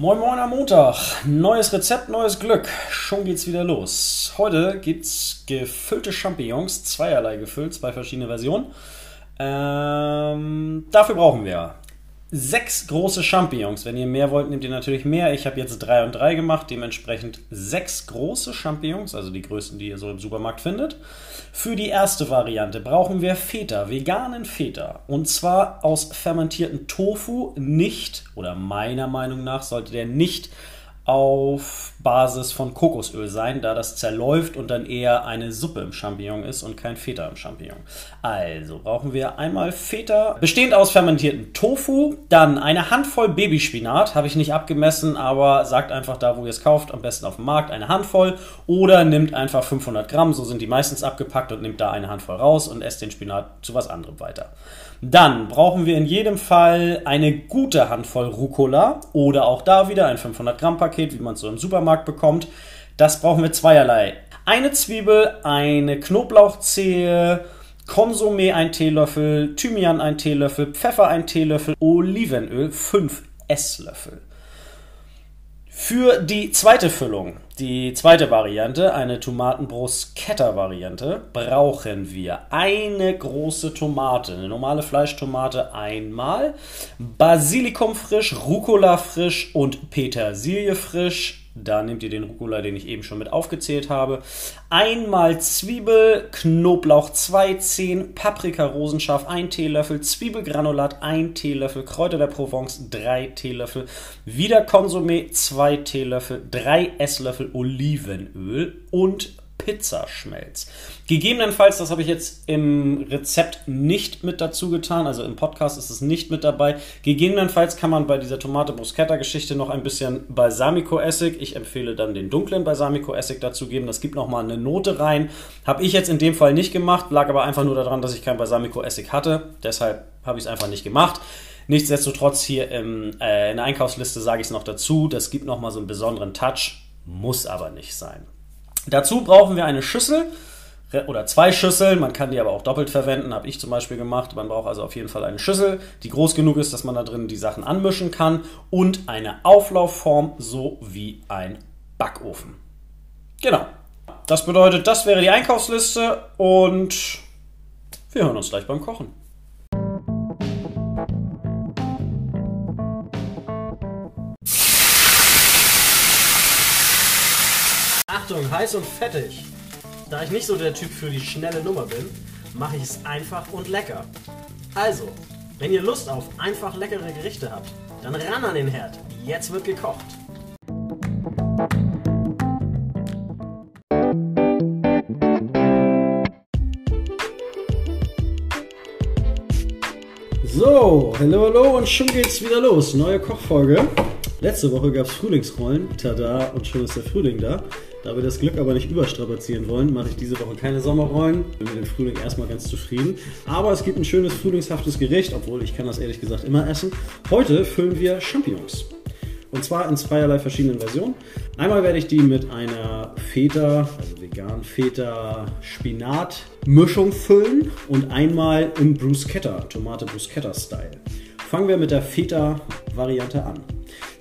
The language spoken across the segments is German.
Moin Moin am Montag. Neues Rezept, neues Glück. Schon geht's wieder los. Heute gibt's gefüllte Champignons, zweierlei gefüllt, zwei verschiedene Versionen. Ähm, dafür brauchen wir sechs große Champignons. Wenn ihr mehr wollt, nehmt ihr natürlich mehr. Ich habe jetzt drei und drei gemacht, dementsprechend sechs große Champignons, also die größten, die ihr so im Supermarkt findet. Für die erste Variante brauchen wir Feta, veganen Feta. Und zwar aus fermentierten Tofu, nicht, oder meiner Meinung nach sollte der nicht auf Basis von Kokosöl sein, da das zerläuft und dann eher eine Suppe im Champignon ist und kein Feta im Champignon. Also brauchen wir einmal Feta, bestehend aus fermentierten Tofu, dann eine Handvoll Babyspinat, habe ich nicht abgemessen, aber sagt einfach da, wo ihr es kauft, am besten auf dem Markt eine Handvoll oder nimmt einfach 500 Gramm, so sind die meistens abgepackt und nimmt da eine Handvoll raus und esst den Spinat zu was anderem weiter. Dann brauchen wir in jedem Fall eine gute Handvoll Rucola oder auch da wieder ein 500 Gramm Paket, wie man es so im Supermarkt bekommt. Das brauchen wir zweierlei. Eine Zwiebel, eine Knoblauchzehe, Konsumé ein Teelöffel, Thymian ein Teelöffel, Pfeffer ein Teelöffel, Olivenöl 5 Esslöffel. Für die zweite Füllung, die zweite Variante, eine Tomatenbrust-Ketter-Variante, brauchen wir eine große Tomate, eine normale Fleischtomate einmal, Basilikum frisch, Rucola frisch und Petersilie frisch, da nehmt ihr den Rucola, den ich eben schon mit aufgezählt habe. Einmal Zwiebel, Knoblauch 2 Zehen, Paprika rosenscharf 1 Teelöffel, Zwiebelgranulat 1 Teelöffel, Kräuter der Provence 3 Teelöffel, wieder Konsumé 2 Teelöffel, 3 Esslöffel Olivenöl und Pizzaschmelz. Gegebenenfalls, das habe ich jetzt im Rezept nicht mit dazu getan, also im Podcast ist es nicht mit dabei. Gegebenenfalls kann man bei dieser Tomate Bruschetta Geschichte noch ein bisschen Balsamico-Essig, ich empfehle dann den dunklen Balsamico-Essig dazu geben. Das gibt nochmal eine Note rein. Habe ich jetzt in dem Fall nicht gemacht, lag aber einfach nur daran, dass ich kein Balsamico-Essig hatte. Deshalb habe ich es einfach nicht gemacht. Nichtsdestotrotz hier im, äh, in der Einkaufsliste sage ich es noch dazu. Das gibt nochmal so einen besonderen Touch, muss aber nicht sein. Dazu brauchen wir eine Schüssel oder zwei Schüsseln. Man kann die aber auch doppelt verwenden, habe ich zum Beispiel gemacht. Man braucht also auf jeden Fall eine Schüssel, die groß genug ist, dass man da drin die Sachen anmischen kann und eine Auflaufform sowie ein Backofen. Genau. Das bedeutet, das wäre die Einkaufsliste und wir hören uns gleich beim Kochen. Achtung, heiß und fettig. Da ich nicht so der Typ für die schnelle Nummer bin, mache ich es einfach und lecker. Also, wenn ihr Lust auf einfach leckere Gerichte habt, dann ran an den Herd. Jetzt wird gekocht. So, hallo, hallo und schon geht's wieder los. Neue Kochfolge. Letzte Woche gab es Frühlingsrollen. Tada, und schon ist der Frühling da. Da wir das Glück aber nicht überstrapazieren wollen, mache ich diese Woche keine Sommerrollen. Bin mit dem Frühling erstmal ganz zufrieden. Aber es gibt ein schönes frühlingshaftes Gericht, obwohl ich kann das ehrlich gesagt immer essen. Heute füllen wir Champignons. Und zwar in zweierlei verschiedenen Versionen. Einmal werde ich die mit einer Feta, also vegan Feta Spinat Mischung füllen und einmal im Bruschetta, Tomate Bruschetta Style. Fangen wir mit der Feta Variante an.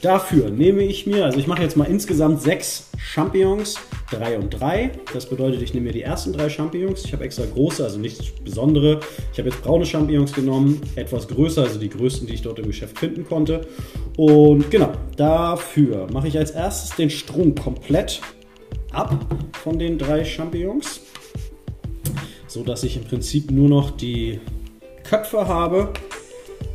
Dafür nehme ich mir, also ich mache jetzt mal insgesamt sechs Champignons, drei und drei. Das bedeutet, ich nehme mir die ersten drei Champignons. Ich habe extra große, also nichts Besondere. Ich habe jetzt braune Champignons genommen, etwas größer, also die größten, die ich dort im Geschäft finden konnte. Und genau, dafür mache ich als erstes den Strunk komplett ab von den drei Champignons, so dass ich im Prinzip nur noch die Köpfe habe,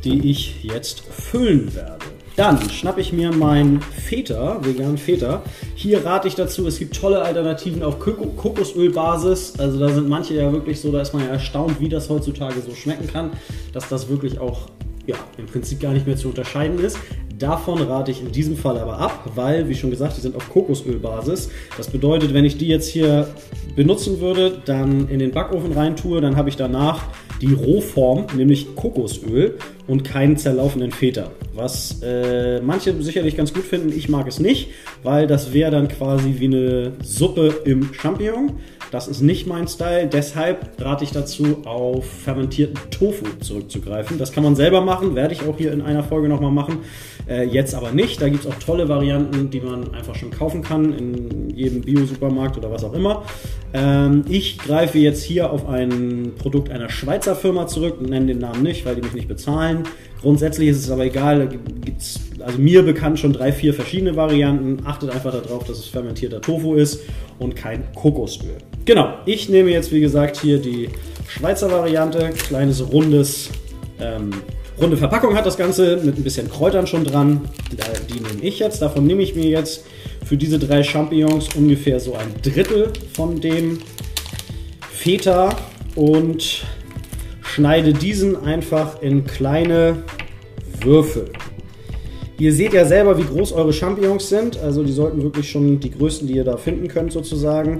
die ich jetzt füllen werde. Dann schnappe ich mir mein Feta, vegan Feta. Hier rate ich dazu, es gibt tolle Alternativen auf Kokosölbasis. Also da sind manche ja wirklich so, da ist man ja erstaunt, wie das heutzutage so schmecken kann, dass das wirklich auch ja, im Prinzip gar nicht mehr zu unterscheiden ist. Davon rate ich in diesem Fall aber ab, weil, wie schon gesagt, die sind auf Kokosölbasis. Das bedeutet, wenn ich die jetzt hier benutzen würde, dann in den Backofen reintue, dann habe ich danach die Rohform, nämlich Kokosöl und keinen zerlaufenden Feta. Was äh, manche sicherlich ganz gut finden, ich mag es nicht, weil das wäre dann quasi wie eine Suppe im Champignon. Das ist nicht mein Style. Deshalb rate ich dazu, auf fermentierten Tofu zurückzugreifen. Das kann man selber machen, werde ich auch hier in einer Folge nochmal machen. Äh, jetzt aber nicht. Da gibt es auch tolle Varianten, die man einfach schon kaufen kann in jedem Bio-Supermarkt oder was auch immer. Ähm, ich greife jetzt hier auf ein Produkt einer Schweizer Firma zurück, nenne den Namen nicht, weil die mich nicht bezahlen. Grundsätzlich ist es aber egal, da gibt es also mir bekannt schon drei, vier verschiedene Varianten. Achtet einfach darauf, dass es fermentierter Tofu ist und kein Kokosöl. Genau, ich nehme jetzt wie gesagt hier die Schweizer Variante, kleines rundes ähm, Runde Verpackung hat das Ganze mit ein bisschen Kräutern schon dran. Die nehme ich jetzt. Davon nehme ich mir jetzt für diese drei Champignons ungefähr so ein Drittel von dem Feta und schneide diesen einfach in kleine Würfel. Ihr seht ja selber, wie groß eure Champignons sind. Also die sollten wirklich schon die größten, die ihr da finden könnt, sozusagen.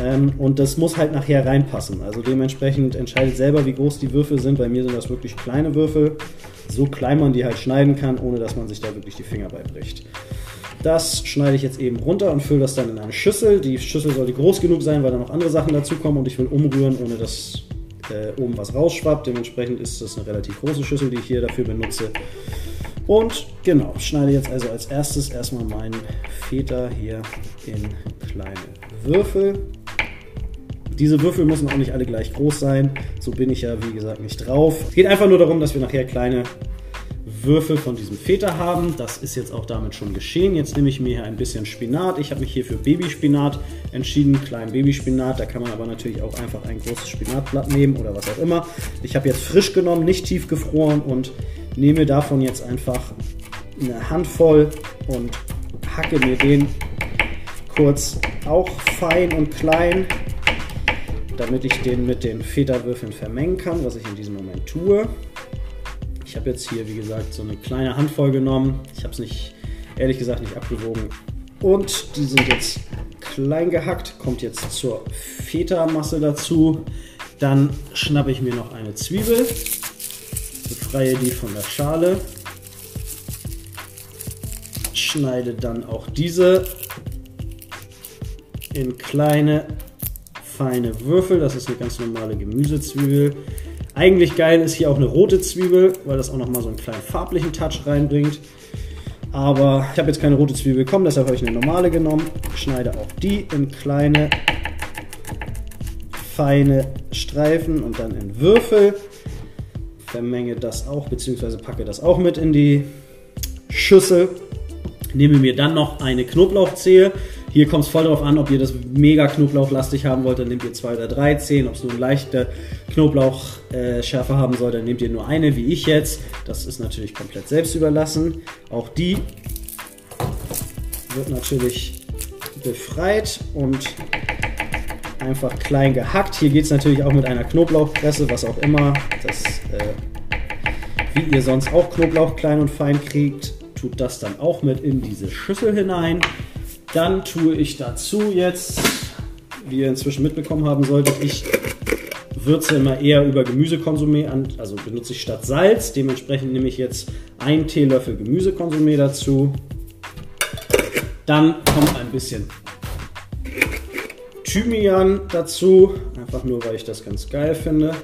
Ähm, und das muss halt nachher reinpassen. Also dementsprechend entscheidet selber, wie groß die Würfel sind. Bei mir sind das wirklich kleine Würfel. So klein man die halt schneiden kann, ohne dass man sich da wirklich die Finger beibricht. Das schneide ich jetzt eben runter und fülle das dann in eine Schüssel. Die Schüssel sollte groß genug sein, weil da noch andere Sachen dazukommen und ich will umrühren, ohne dass äh, oben was rausschwappt. Dementsprechend ist das eine relativ große Schüssel, die ich hier dafür benutze. Und genau, schneide jetzt also als erstes erstmal meinen Feta hier in kleine Würfel. Diese Würfel müssen auch nicht alle gleich groß sein. So bin ich ja, wie gesagt, nicht drauf. Es geht einfach nur darum, dass wir nachher kleine Würfel von diesem Feta haben. Das ist jetzt auch damit schon geschehen. Jetzt nehme ich mir hier ein bisschen Spinat. Ich habe mich hier für Babyspinat entschieden, kleinen Babyspinat. Da kann man aber natürlich auch einfach ein großes Spinatblatt nehmen oder was auch immer. Ich habe jetzt frisch genommen, nicht tiefgefroren und nehme davon jetzt einfach eine Handvoll und hacke mir den kurz auch fein und klein damit ich den mit den Federwürfeln vermengen kann, was ich in diesem Moment tue. Ich habe jetzt hier, wie gesagt, so eine kleine Handvoll genommen. Ich habe es nicht, ehrlich gesagt, nicht abgewogen. Und die sind jetzt klein gehackt, kommt jetzt zur Feta-Masse dazu. Dann schnappe ich mir noch eine Zwiebel, befreie die von der Schale, schneide dann auch diese in kleine feine Würfel. Das ist eine ganz normale Gemüsezwiebel. Eigentlich geil ist hier auch eine rote Zwiebel, weil das auch nochmal so einen kleinen farblichen Touch reinbringt. Aber ich habe jetzt keine rote Zwiebel bekommen, deshalb habe ich eine normale genommen. Schneide auch die in kleine, feine Streifen und dann in Würfel. Vermenge das auch, beziehungsweise packe das auch mit in die Schüssel. Nehme mir dann noch eine Knoblauchzehe. Hier kommt es voll darauf an, ob ihr das mega knoblauchlastig haben wollt, dann nehmt ihr zwei oder drei Zehen. Ob es nur eine leichte Knoblauchschärfe äh, haben soll, dann nehmt ihr nur eine, wie ich jetzt. Das ist natürlich komplett selbst überlassen. Auch die wird natürlich befreit und einfach klein gehackt. Hier geht es natürlich auch mit einer Knoblauchpresse, was auch immer. Das, äh, wie ihr sonst auch Knoblauch klein und fein kriegt, tut das dann auch mit in diese Schüssel hinein. Dann tue ich dazu jetzt, wie ihr inzwischen mitbekommen haben solltet, ich würze immer eher über Gemüsekonsumé an, also benutze ich statt Salz. Dementsprechend nehme ich jetzt einen Teelöffel Gemüsekonsumé dazu. Dann kommt ein bisschen Thymian dazu, einfach nur weil ich das ganz geil finde.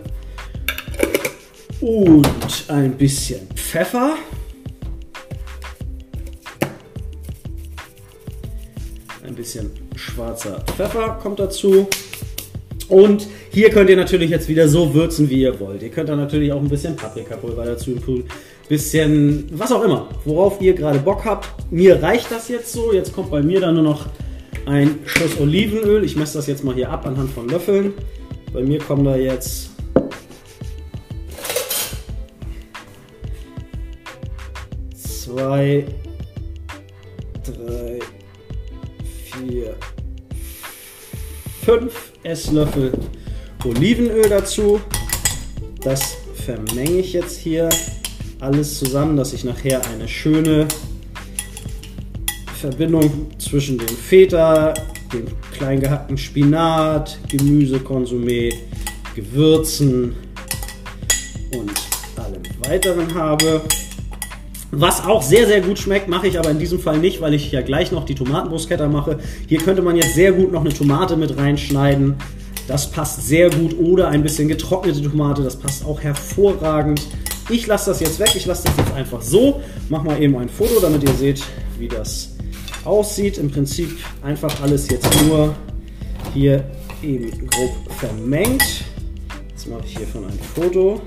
Und ein bisschen Pfeffer. Bisschen schwarzer Pfeffer kommt dazu. Und hier könnt ihr natürlich jetzt wieder so würzen, wie ihr wollt. Ihr könnt da natürlich auch ein bisschen Paprikapulver dazu tun. Bisschen, was auch immer, worauf ihr gerade Bock habt. Mir reicht das jetzt so. Jetzt kommt bei mir dann nur noch ein Schuss Olivenöl. Ich messe das jetzt mal hier ab anhand von Löffeln. Bei mir kommen da jetzt zwei, 5 Esslöffel Olivenöl dazu. Das vermenge ich jetzt hier alles zusammen, dass ich nachher eine schöne Verbindung zwischen dem Feta, dem klein gehackten Spinat, Gemüsekonsumé, Gewürzen und allem weiteren habe. Was auch sehr, sehr gut schmeckt, mache ich aber in diesem Fall nicht, weil ich ja gleich noch die Tomatenbruschetta mache. Hier könnte man jetzt sehr gut noch eine Tomate mit reinschneiden. Das passt sehr gut. Oder ein bisschen getrocknete Tomate, das passt auch hervorragend. Ich lasse das jetzt weg. Ich lasse das jetzt einfach so. Mach mal eben ein Foto, damit ihr seht, wie das aussieht. Im Prinzip einfach alles jetzt nur hier eben grob vermengt. Jetzt mache ich hiervon ein Foto.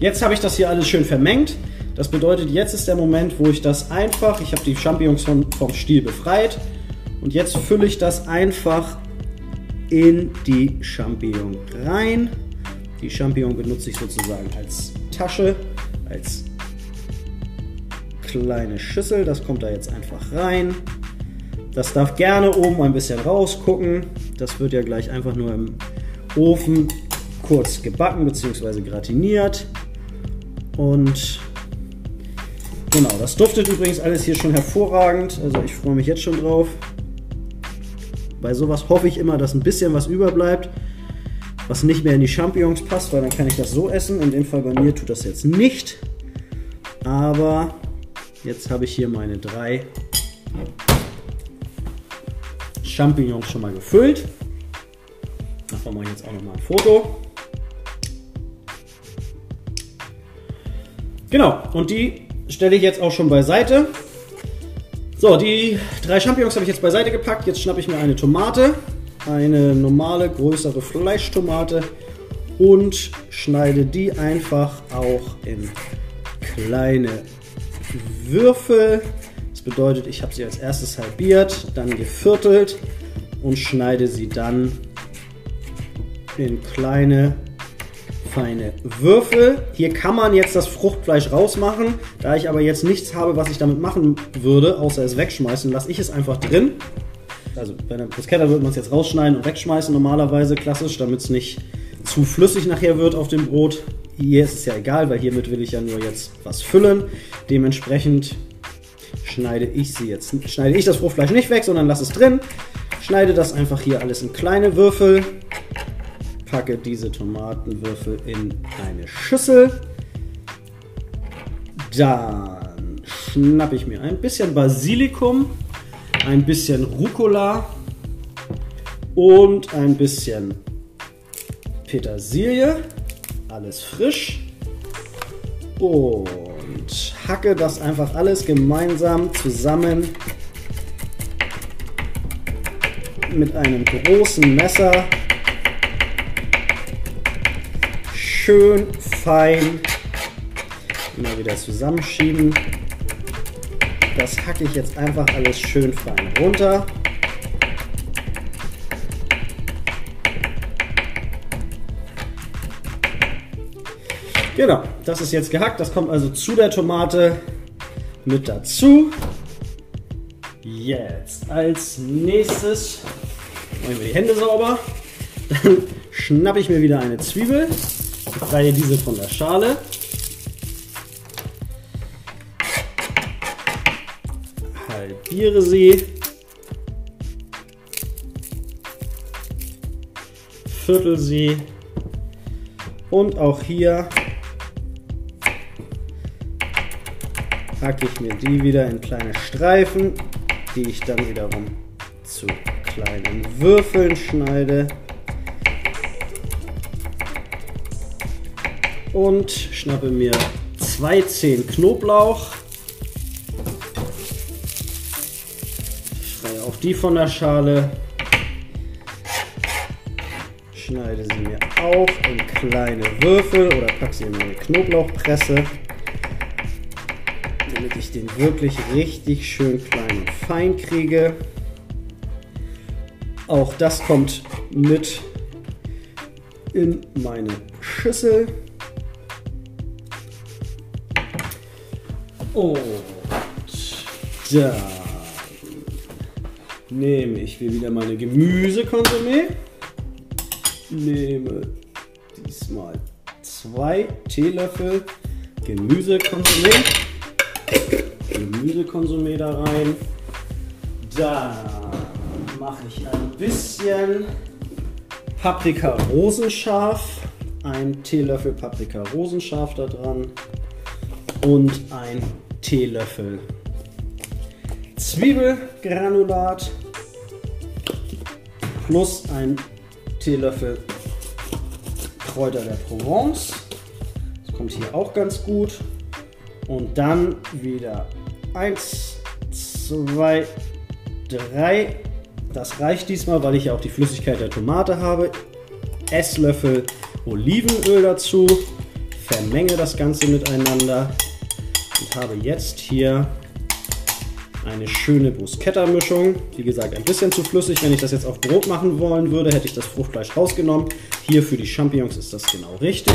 Jetzt habe ich das hier alles schön vermengt. Das bedeutet, jetzt ist der Moment, wo ich das einfach, ich habe die Champignons vom, vom Stiel befreit und jetzt fülle ich das einfach in die Champignon rein. Die Champignon benutze ich sozusagen als Tasche, als kleine Schüssel. Das kommt da jetzt einfach rein. Das darf gerne oben ein bisschen rausgucken. Das wird ja gleich einfach nur im Ofen kurz gebacken bzw. gratiniert. Und genau, das duftet übrigens alles hier schon hervorragend. Also ich freue mich jetzt schon drauf. Bei sowas hoffe ich immer, dass ein bisschen was überbleibt, was nicht mehr in die Champignons passt, weil dann kann ich das so essen. In dem Fall bei mir tut das jetzt nicht. Aber jetzt habe ich hier meine drei Champignons schon mal gefüllt. Davon mache ich jetzt auch noch mal ein Foto. Genau, und die stelle ich jetzt auch schon beiseite. So, die drei Champignons habe ich jetzt beiseite gepackt. Jetzt schnappe ich mir eine Tomate, eine normale, größere Fleischtomate und schneide die einfach auch in kleine Würfel. Das bedeutet, ich habe sie als erstes halbiert, dann geviertelt und schneide sie dann in kleine feine Würfel. Hier kann man jetzt das Fruchtfleisch rausmachen. Da ich aber jetzt nichts habe, was ich damit machen würde, außer es wegschmeißen, lasse ich es einfach drin. Also bei einer Bruschetta würde man es jetzt rausschneiden und wegschmeißen normalerweise, klassisch, damit es nicht zu flüssig nachher wird auf dem Brot. Hier ist es ja egal, weil hiermit will ich ja nur jetzt was füllen. Dementsprechend schneide ich sie jetzt, schneide ich das Fruchtfleisch nicht weg, sondern lasse es drin. Schneide das einfach hier alles in kleine Würfel packe diese Tomatenwürfel in eine Schüssel. Dann schnappe ich mir ein bisschen Basilikum, ein bisschen Rucola und ein bisschen Petersilie. Alles frisch. Und hacke das einfach alles gemeinsam zusammen mit einem großen Messer schön fein immer wieder zusammenschieben. Das hacke ich jetzt einfach alles schön fein runter. Genau, das ist jetzt gehackt. Das kommt also zu der Tomate mit dazu. Jetzt als nächstes machen wir die Hände sauber. Dann schnappe ich mir wieder eine Zwiebel befreie diese von der Schale. Halbiere sie. Viertel sie. Und auch hier hacke ich mir die wieder in kleine Streifen, die ich dann wiederum zu kleinen Würfeln schneide. Und schnappe mir zwei Zehen Knoblauch. Schneide auch die von der Schale. Schneide sie mir auch in kleine Würfel oder packe sie in meine Knoblauchpresse, damit ich den wirklich richtig schön klein und fein kriege. Auch das kommt mit in meine Schüssel. Und dann nehme ich mir wieder meine Gemüsekonsumé. Nehme diesmal zwei Teelöffel Gemüsekonsumé. Gemüsekonsumé da rein. Dann mache ich ein bisschen Paprika rosenscharf. Ein Teelöffel Paprika rosenscharf da dran und ein Teelöffel Zwiebelgranulat. plus ein Teelöffel Kräuter der Provence. Das kommt hier auch ganz gut. Und dann wieder 1, 2, 3. Das reicht diesmal, weil ich ja auch die Flüssigkeit der Tomate habe. Esslöffel Olivenöl dazu. Vermenge das Ganze miteinander und habe jetzt hier eine schöne Bruschetta-Mischung. Wie gesagt, ein bisschen zu flüssig. Wenn ich das jetzt auf Brot machen wollen würde, hätte ich das Fruchtfleisch rausgenommen. Hier für die Champignons ist das genau richtig.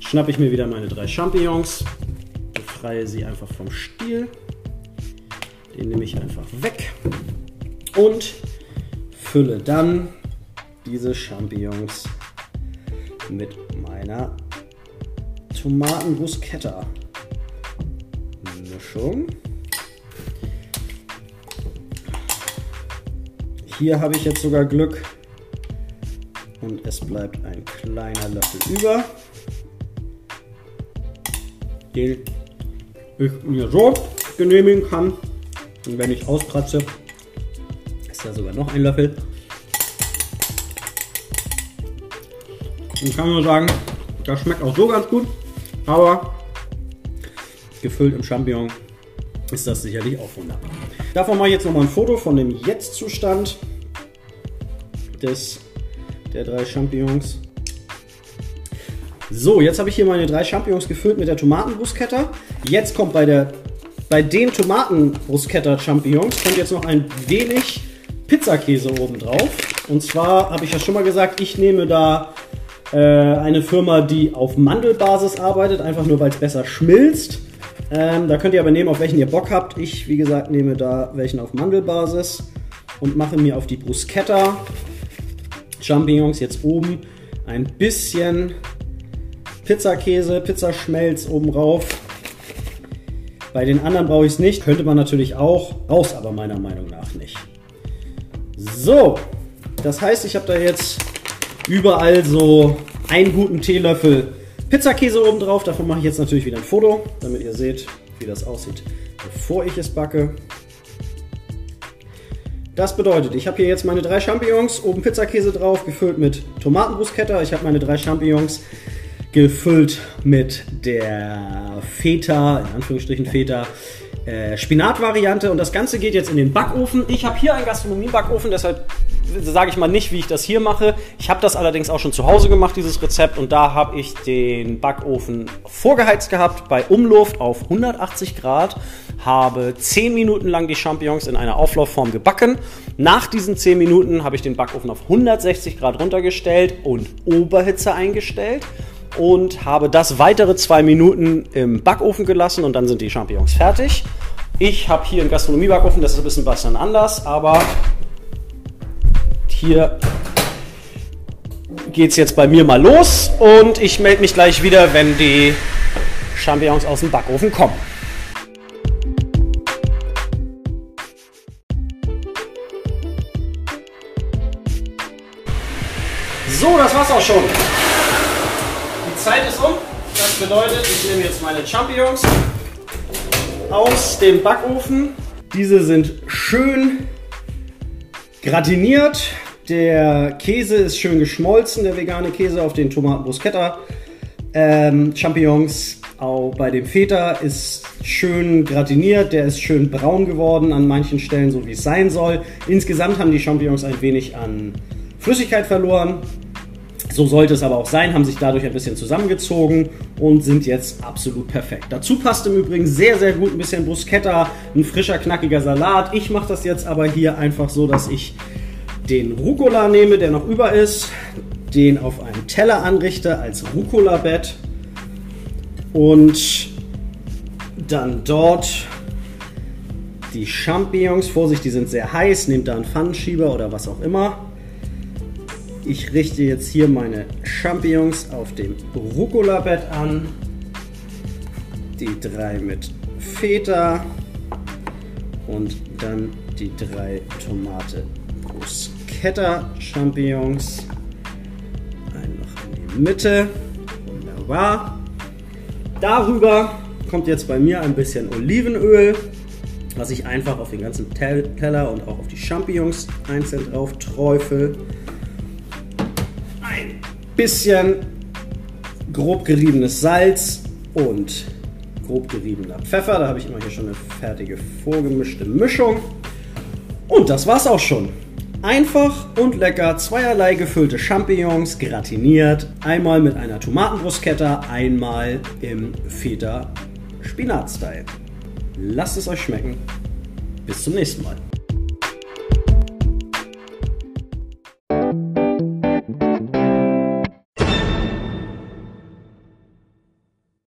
Schnappe ich mir wieder meine drei Champignons, befreie sie einfach vom Stiel. Den nehme ich einfach weg und fülle dann diese Champignons mit meiner Tomaten-Bruschetta Mischung. Hier habe ich jetzt sogar Glück. Und es bleibt ein kleiner Löffel über. Den ich mir so genehmigen kann. Und wenn ich auskratze, ist da sogar noch ein Löffel. Und kann nur sagen, das schmeckt auch so ganz gut. Aber gefüllt im Champignon ist das sicherlich auch wunderbar. Davon mache ich jetzt nochmal ein Foto von dem Jetzt-Zustand der drei Champignons. So, jetzt habe ich hier meine drei Champignons gefüllt mit der Tomatenbruschetta. Jetzt kommt bei, der, bei den Tomatenbruschetta Champignons kommt jetzt noch ein wenig Pizzakäse oben drauf. Und zwar habe ich ja schon mal gesagt, ich nehme da äh, eine Firma, die auf Mandelbasis arbeitet, einfach nur weil es besser schmilzt. Ähm, da könnt ihr aber nehmen, auf welchen ihr Bock habt. Ich, wie gesagt, nehme da welchen auf Mandelbasis und mache mir auf die Bruschetta Champignons jetzt oben ein bisschen Pizzakäse, Pizzaschmelz oben rauf. Bei den anderen brauche ich es nicht, könnte man natürlich auch, raus aber meiner Meinung nach nicht. So, das heißt, ich habe da jetzt überall so einen guten Teelöffel Pizzakäse oben drauf. Davon mache ich jetzt natürlich wieder ein Foto, damit ihr seht, wie das aussieht, bevor ich es backe. Das bedeutet, ich habe hier jetzt meine drei Champignons, oben Pizzakäse drauf, gefüllt mit Tomatenbruschetta. Ich habe meine drei Champignons gefüllt mit der Feta, in Anführungsstrichen Feta, äh, Spinatvariante und das Ganze geht jetzt in den Backofen. Ich habe hier einen Gastronomie-Backofen, deshalb sage ich mal nicht, wie ich das hier mache. Ich habe das allerdings auch schon zu Hause gemacht, dieses Rezept, und da habe ich den Backofen vorgeheizt gehabt bei Umluft auf 180 Grad, habe 10 Minuten lang die Champignons in einer Auflaufform gebacken. Nach diesen 10 Minuten habe ich den Backofen auf 160 Grad runtergestellt und Oberhitze eingestellt und habe das weitere zwei Minuten im Backofen gelassen und dann sind die Champignons fertig. Ich habe hier einen Gastronomiebackofen, das ist ein bisschen was anders, aber hier geht es jetzt bei mir mal los und ich melde mich gleich wieder, wenn die Champignons aus dem Backofen kommen. So, das war's auch schon. Zeit ist um. Das bedeutet, ich nehme jetzt meine Champignons aus dem Backofen. Diese sind schön gratiniert. Der Käse ist schön geschmolzen, der vegane Käse auf den Tomaten Bruschetta. Ähm, Champignons auch bei dem Feta ist schön gratiniert, der ist schön braun geworden an manchen Stellen, so wie es sein soll. Insgesamt haben die Champignons ein wenig an Flüssigkeit verloren. So sollte es aber auch sein, haben sich dadurch ein bisschen zusammengezogen und sind jetzt absolut perfekt. Dazu passt im Übrigen sehr, sehr gut ein bisschen Bruschetta, ein frischer, knackiger Salat. Ich mache das jetzt aber hier einfach so, dass ich den Rucola nehme, der noch über ist, den auf einem Teller anrichte als Rucola-Bett und dann dort die Champignons, Vorsicht, die sind sehr heiß, nehmt da einen Pfannenschieber oder was auch immer ich richte jetzt hier meine Champignons auf dem Rucola-Bett an. Die drei mit Feta und dann die drei Tomate Bruschetta Champignons. Einfach in die Mitte. Wunderbar. Darüber kommt jetzt bei mir ein bisschen Olivenöl. was ich einfach auf den ganzen Teller und auch auf die Champignons einzeln drauf träufel. Ein bisschen grob geriebenes Salz und grob geriebener Pfeffer. Da habe ich immer hier schon eine fertige vorgemischte Mischung. Und das war's auch schon. Einfach und lecker zweierlei gefüllte Champignons gratiniert. Einmal mit einer Tomatenbrustkette, einmal im Feta Spinat-Style. Lasst es euch schmecken. Bis zum nächsten Mal.